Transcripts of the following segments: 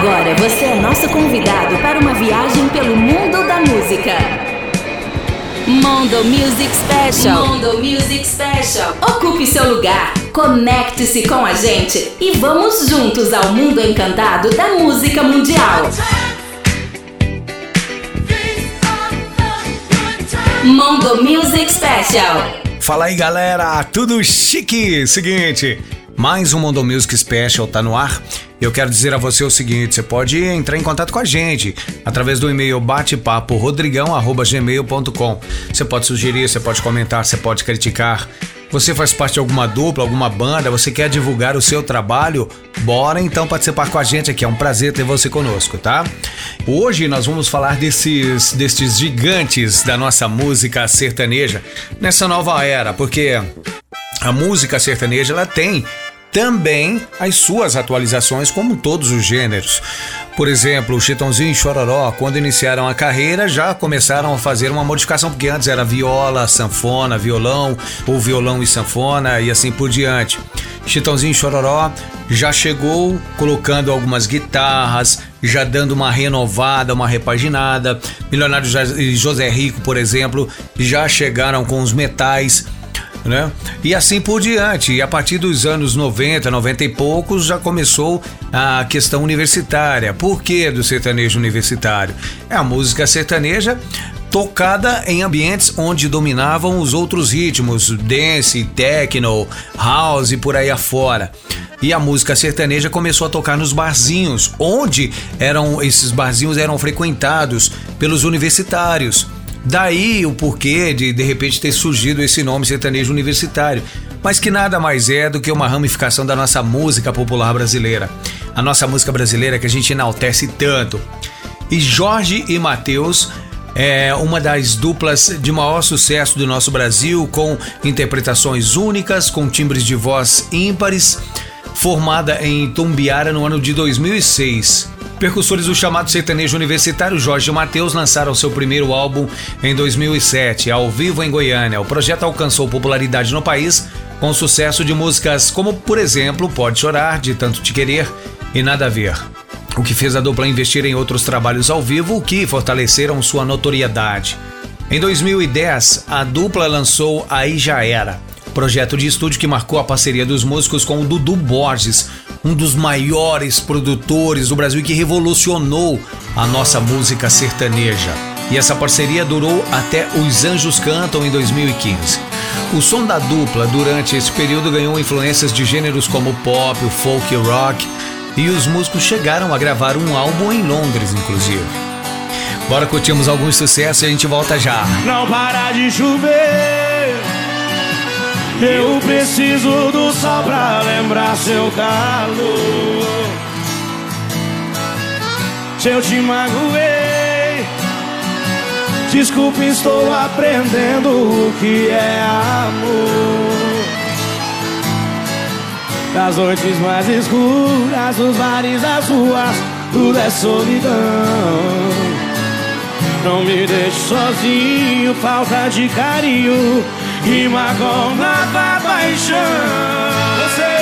Agora você é nosso convidado para uma viagem pelo mundo da música. Mondo Music Special. Mondo Music Special. Ocupe seu lugar, conecte-se com a gente e vamos juntos ao mundo encantado da música mundial. Mondo Music Special. Fala aí galera, tudo chique? Seguinte, mais um Mondo Music Special tá no ar. Eu quero dizer a você o seguinte: você pode entrar em contato com a gente através do e-mail batepapo.rodrigão.gmail.com. Você pode sugerir, você pode comentar, você pode criticar. Você faz parte de alguma dupla, alguma banda, você quer divulgar o seu trabalho? Bora então participar com a gente aqui, é um prazer ter você conosco, tá? Hoje nós vamos falar desses, destes gigantes da nossa música sertaneja nessa nova era, porque a música sertaneja ela tem também as suas atualizações, como todos os gêneros. Por exemplo, o Chitãozinho e Chororó, quando iniciaram a carreira, já começaram a fazer uma modificação, porque antes era viola, sanfona, violão, ou violão e sanfona, e assim por diante. Chitãozinho e Chororó já chegou colocando algumas guitarras, já dando uma renovada, uma repaginada. Milionário José Rico, por exemplo, já chegaram com os metais né? E assim por diante. E a partir dos anos 90, 90 e poucos, já começou a questão universitária. Por que do sertanejo universitário? É a música sertaneja tocada em ambientes onde dominavam os outros ritmos, dance, techno, house e por aí afora. E a música sertaneja começou a tocar nos barzinhos, onde eram esses barzinhos eram frequentados pelos universitários. Daí o porquê de de repente ter surgido esse nome sertanejo universitário, mas que nada mais é do que uma ramificação da nossa música popular brasileira. A nossa música brasileira que a gente enaltece tanto. E Jorge e Mateus é uma das duplas de maior sucesso do nosso Brasil, com interpretações únicas, com timbres de voz ímpares, formada em Tumbiara no ano de 2006. Percussores do chamado sertanejo universitário Jorge Mateus lançaram seu primeiro álbum em 2007, ao vivo em Goiânia. O projeto alcançou popularidade no país com sucesso de músicas como, por exemplo, Pode Chorar, De Tanto Te Querer e Nada a Ver. O que fez a dupla investir em outros trabalhos ao vivo, que fortaleceram sua notoriedade. Em 2010, a dupla lançou Aí Já Era, projeto de estúdio que marcou a parceria dos músicos com o Dudu Borges, um dos maiores produtores do Brasil que revolucionou a nossa música sertaneja. E essa parceria durou até Os Anjos Cantam em 2015. O som da dupla durante esse período ganhou influências de gêneros como o pop, o folk e o rock, e os músicos chegaram a gravar um álbum em Londres, inclusive. Bora curtirmos alguns sucessos e a gente volta já. Não para de chover. Eu preciso do sol pra lembrar seu calor. Se eu te magoei, desculpe, estou aprendendo o que é amor. Das noites mais escuras, dos bares, das ruas, tudo é solidão. Não me deixe sozinho, falta de carinho rima com nova paixão. Você,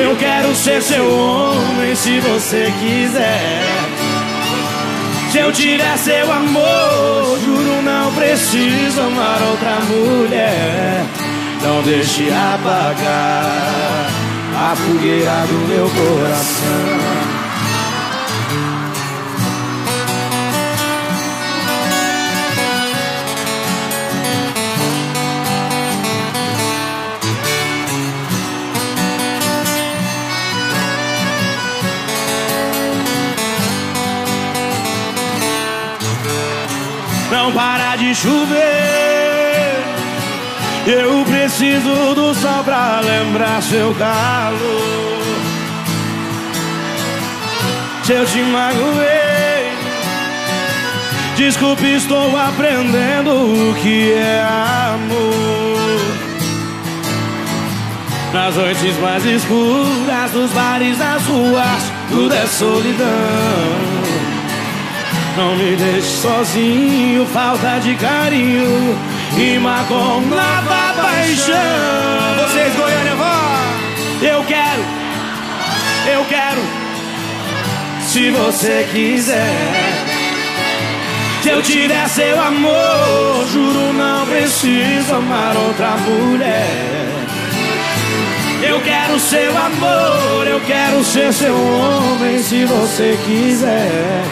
eu quero ser seu homem se você quiser. Se eu tiver seu amor, juro não preciso amar outra mulher. Não deixe apagar a fogueira do meu coração. Não para de chover. Eu preciso do sol pra lembrar seu calor. Se eu te magoei, desculpe, estou aprendendo o que é amor. Nas noites mais escuras, dos bares, das ruas, tudo é solidão. Não me deixe sozinho, falta de carinho Rima com nova paixão Vocês, Goiânia, vão! Eu quero quero. Se você quiser. Se eu tiver seu amor, juro não preciso amar outra mulher. Eu quero seu amor, eu quero ser seu homem se você quiser.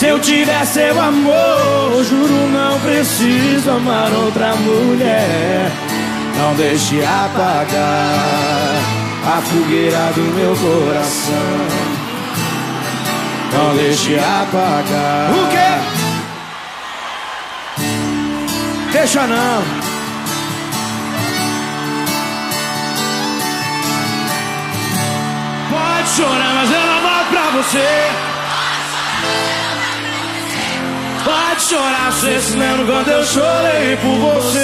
Se eu tiver seu amor, juro não preciso amar outra mulher. Não deixe apagar a fogueira do meu coração. Não deixe apagar. O quê? Deixa não. Pode chorar, mas eu não volto pra você. Pode chorar, você se lembra quando eu chorei por você.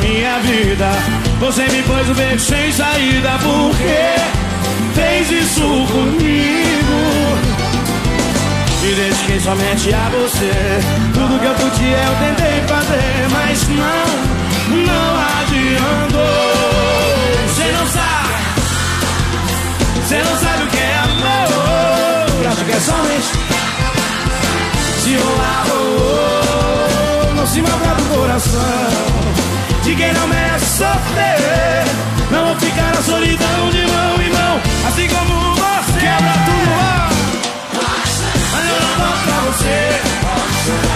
Minha vida. Você me pôs o beco sem saída. Por que fez isso comigo? Me dediquei somente a você. Tudo que eu podia eu tentei fazer, mas não, não adiantou. Você não sabe, você não sabe o que é amor. Acho que é somente se rolar, oh, não se mata do coração de quem não merece sofrer. Não vou ficar na solidão de mão em mão, assim como você quebra tudo lá. Mas eu não volto pra você.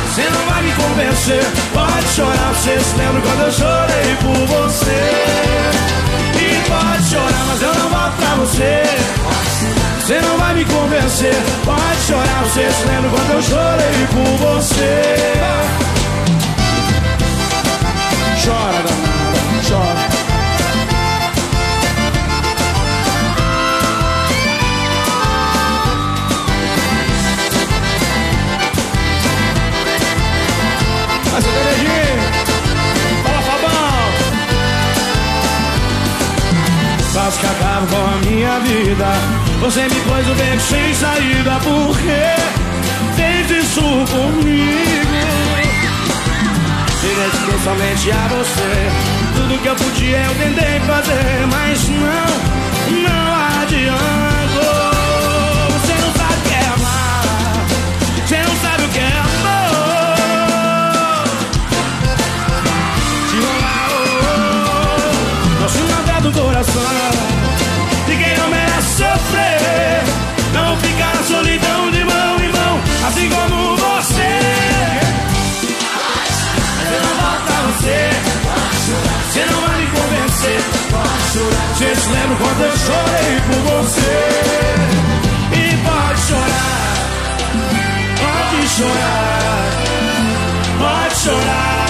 Você não vai me convencer. Pode chorar, você se lembra quando eu chorei por você. E pode chorar, mas eu não volto pra você. Você não vai me convencer. Pode chorar, você se lembra quando eu chorei por você. Chora, danada, chora. Mas Terezinha, fala Fabão. Quase que acabo com a minha vida. Você me pôs o beco sem saída. Por que fez isso comigo? Me dediquei somente a você. Tudo que eu podia eu tentei fazer, mas não, não adiantou. Você não sabe o que é amar. Você não sabe o que é amor. Se rolar, oh, oh, se mata do coração. Lembra quando eu chorei por você? E pode chorar, pode chorar, pode chorar.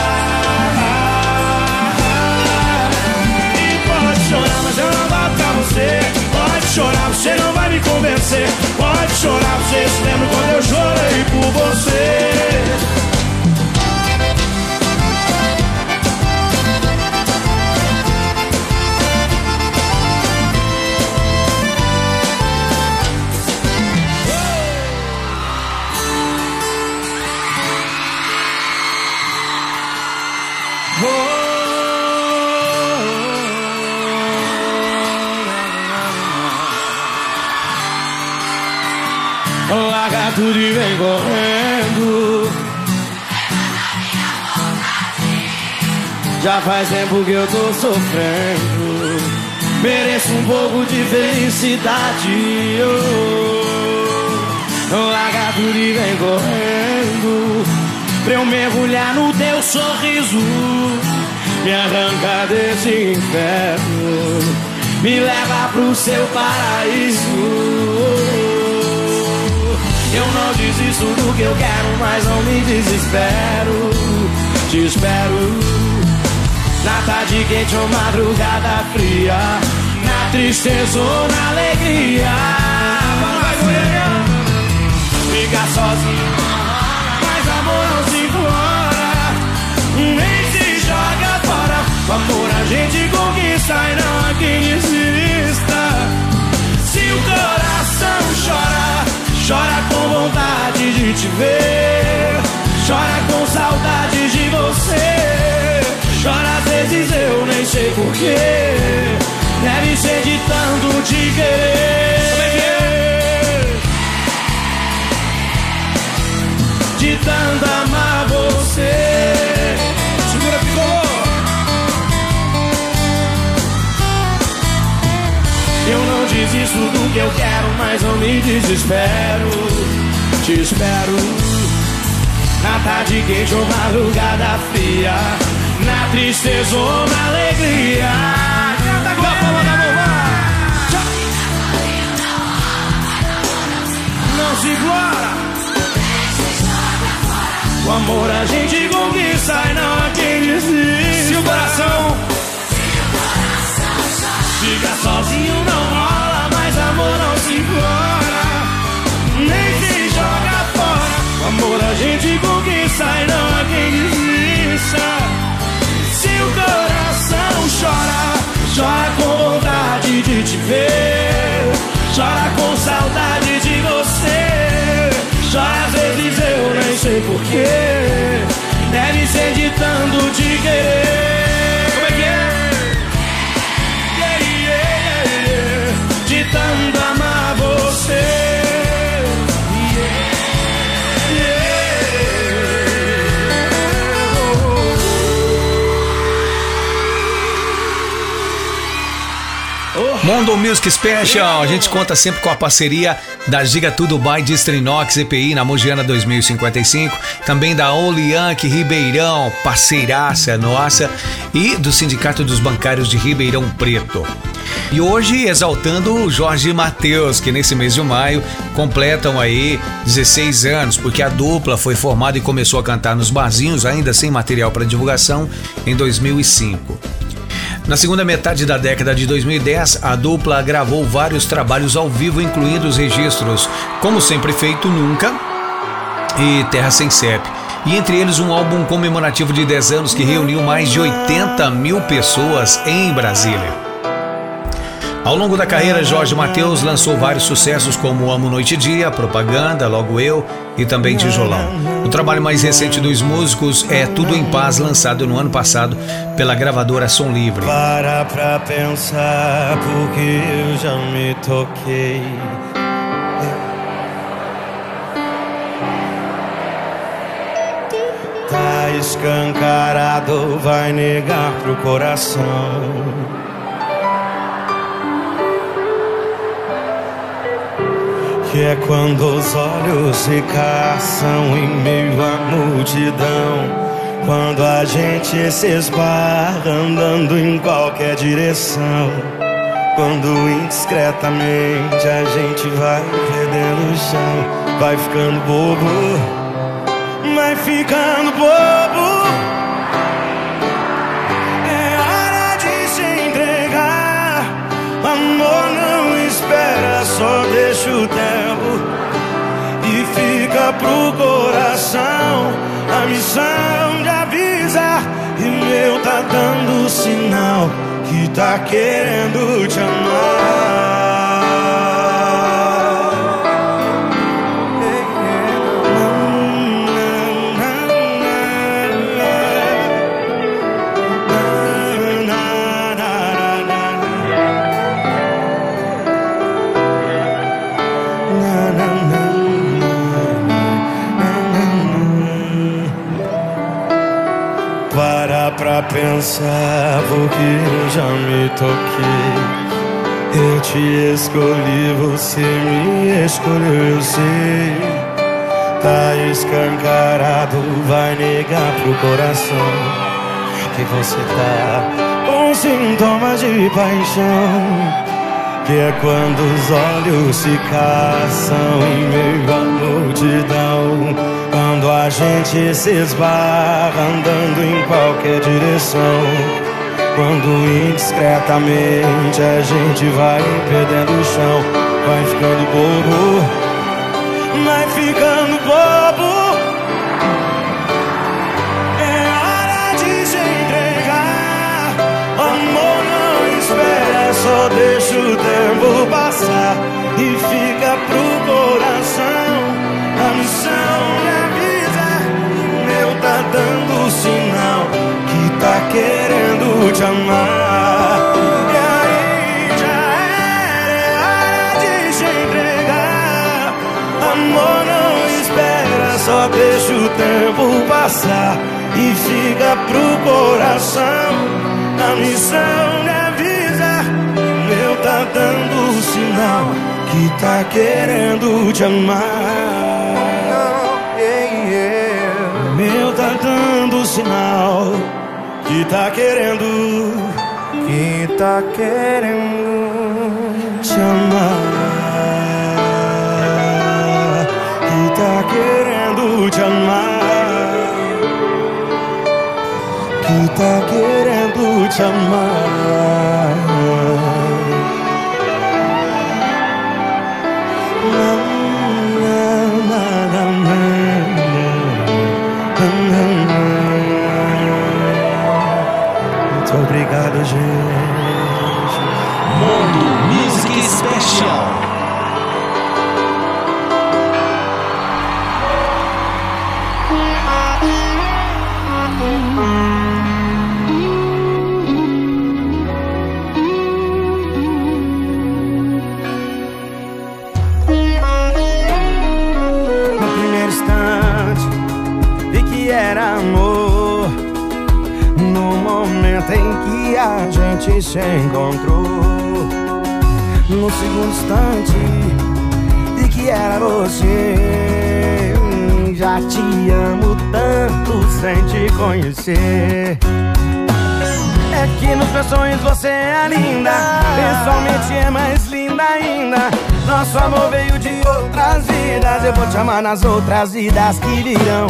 E pode chorar, mas eu não volto pra você. Pode chorar, você não vai me convencer. Pode chorar, você se lembra quando eu chorei por você? Larga tudo e vem correndo. Já faz tempo que eu tô sofrendo. Mereço um pouco de felicidade. Oh. Larga tudo e vem correndo. Pra eu mergulhar no teu sorriso. Me arranca desse inferno. Me leva pro seu paraíso. Eu não desisto do que eu quero, mas não me desespero. Te espero na tarde quente ou madrugada fria, na tristeza ou na alegria. Vai, Ficar sozinho ver. Chora com saudade de você. Chora às vezes eu nem sei porquê. Deve ser de tanto te querer. De tanto amar você. Segura, Picolô. Eu não desisto do que eu quero, mas não me desespero. Te espero na tarde quente ou madrugada fria, na tristeza ou na alegria. Canta. Não se implora. O amor a gente conquista e não há quem desista. Se o coração chora com saudade de você. Chora às vezes eu nem sei porquê. Deve ser de tanto te querer. Mundo Music Special, a gente conta sempre com a parceria da Giga Tudo by Distrinox EPI na Mogiana 2055, também da Olianque Ribeirão, parceiraça nossa, e do Sindicato dos Bancários de Ribeirão Preto. E hoje exaltando o Jorge Mateus, que nesse mês de maio completam aí 16 anos, porque a dupla foi formada e começou a cantar nos barzinhos, ainda sem material para divulgação, em 2005. Na segunda metade da década de 2010, a dupla gravou vários trabalhos ao vivo, incluindo os registros Como Sempre Feito Nunca e Terra Sem CEP. E entre eles um álbum comemorativo de 10 anos que reuniu mais de 80 mil pessoas em Brasília. Ao longo da carreira, Jorge Mateus lançou vários sucessos como Amo Noite e Dia, Propaganda, Logo Eu e também Tijolão. O trabalho mais recente dos músicos é Tudo em Paz, lançado no ano passado pela gravadora Som Livre. Para pra pensar, porque eu já me toquei. Tá escancarado, vai negar pro coração. Que é quando os olhos se caçam em meio à multidão. Quando a gente se esbarra andando em qualquer direção. Quando indiscretamente a gente vai perdendo o chão, vai ficando bobo, vai ficando bobo. É hora de se entregar. Amor não espera, só deixa o tempo pro coração a missão de avisar. E meu tá dando sinal que tá querendo te amar. Te escolhi, você me escolheu, eu sei. Tá escancarado, vai negar pro coração que você tá com sintomas de paixão. Que é quando os olhos se caçam em meio à multidão. Quando a gente se esbarra andando em qualquer direção. Quando indiscretamente a gente vai perdendo o chão, vai ficando bobo, vai ficando bobo. É hora de se entregar. Amor não espera, só deixa o tempo passar e fica pro coração. A missão me avisa, meu tá dando sinal te amar. E aí já era hora de se entregar. Amor não espera, só deixa o tempo passar e fica pro coração a missão de avisar. Meu tá dando sinal que tá querendo te amar. Meu tá dando sinal que tá querendo, que tá querendo te amar, que tá querendo te amar, que tá querendo te amar. Obrigado, gente. Mundo Music Special. Gente se encontrou. No segundo instante vi que era você. Já te amo tanto sem te conhecer. É que nos meus sonhos você é linda Pessoalmente é mais linda ainda Nosso amor veio de outras vidas Eu vou te amar nas outras vidas que virão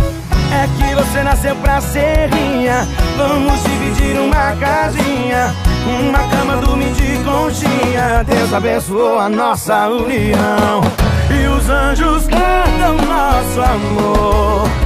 É que você nasceu pra ser minha Vamos dividir uma casinha Uma cama, dormir de conchinha Deus abençoou a nossa união. E os anjos cantam nosso amor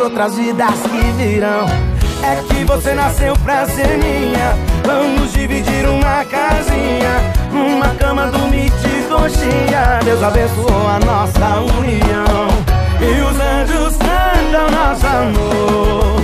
outras vidas que virão. É que você nasceu pra ser minha. Vamos dividir uma casinha. Uma cama, dormir de coxinha. Deus abençoou a nossa união. E os anjos cantam nosso amor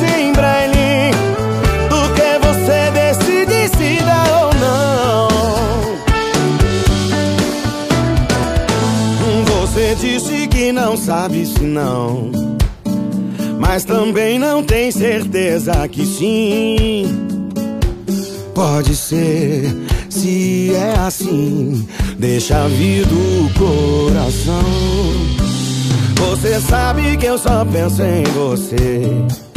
japonês em braille do que você decide se dá ou não. Você disse que não sabe se não, mas também não tem certeza que sim. Pode ser Se é assim, deixa vir do coração. Você sabe que eu só penso em você.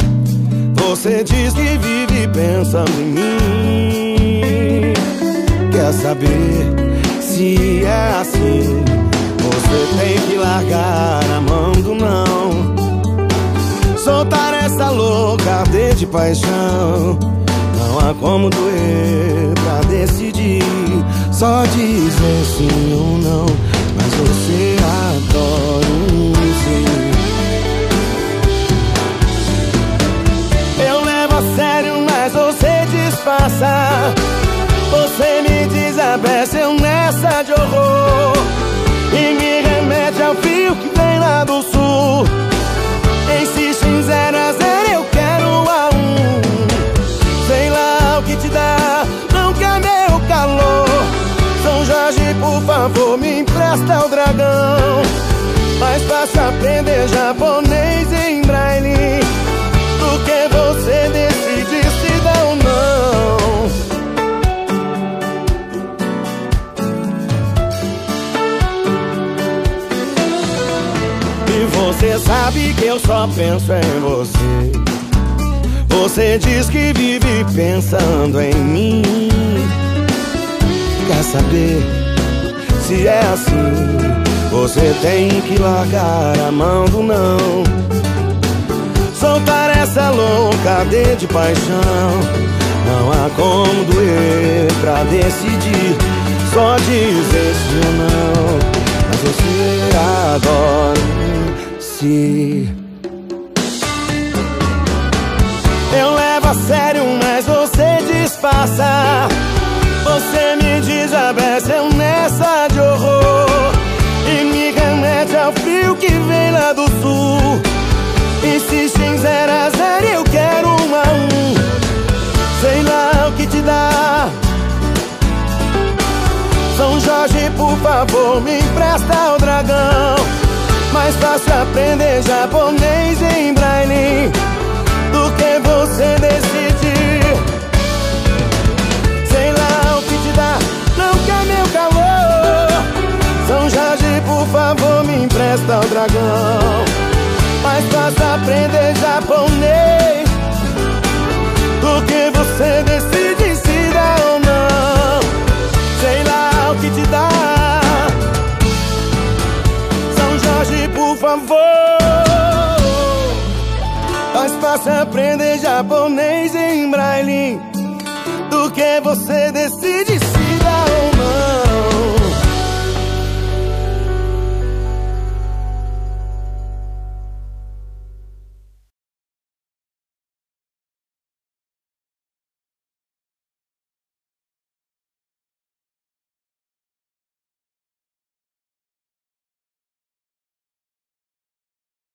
Você diz que vive pensando em mim. Quer saber se é assim? Você tem que largar a mão do não. Soltar essa louca de paixão. Não há como doer pra decidir. Só dizer sim ou não. Mas você adora um disfarça. Você me desabece, eu nessa de horror. E me remete ao fio que vem lá do sul. Insiste em zero a zero, eu quero a um. Sei lá o que te dá, não quer meu calor. São Jorge, por favor, me empresta o dragão. Mais fácil aprender japonês em braille eu só penso em você. Você diz que vive pensando em mim. Quer saber se é assim? Você tem que largar a mão do não. Soltar essa louca de paixão. Não há como doer pra decidir. Só dizer ou não. Mas você adora se. Sério, mas você disfarça. Você me desabece, eu nessa de horror. E me remete ao frio que vem lá do sul. Insiste em zero a zero, eu quero um a um. Sei lá o que te dá. São Jorge, por favor, me empresta o dragão. Mais fácil aprender japonês em braille você decidir. Sei lá o que te dá, não quer meu calor. São Jorge, por favor, me empresta o dragão. Mais fácil aprender japonês do que você decide faça aprender japonês em braille do que você decide se dá ou não.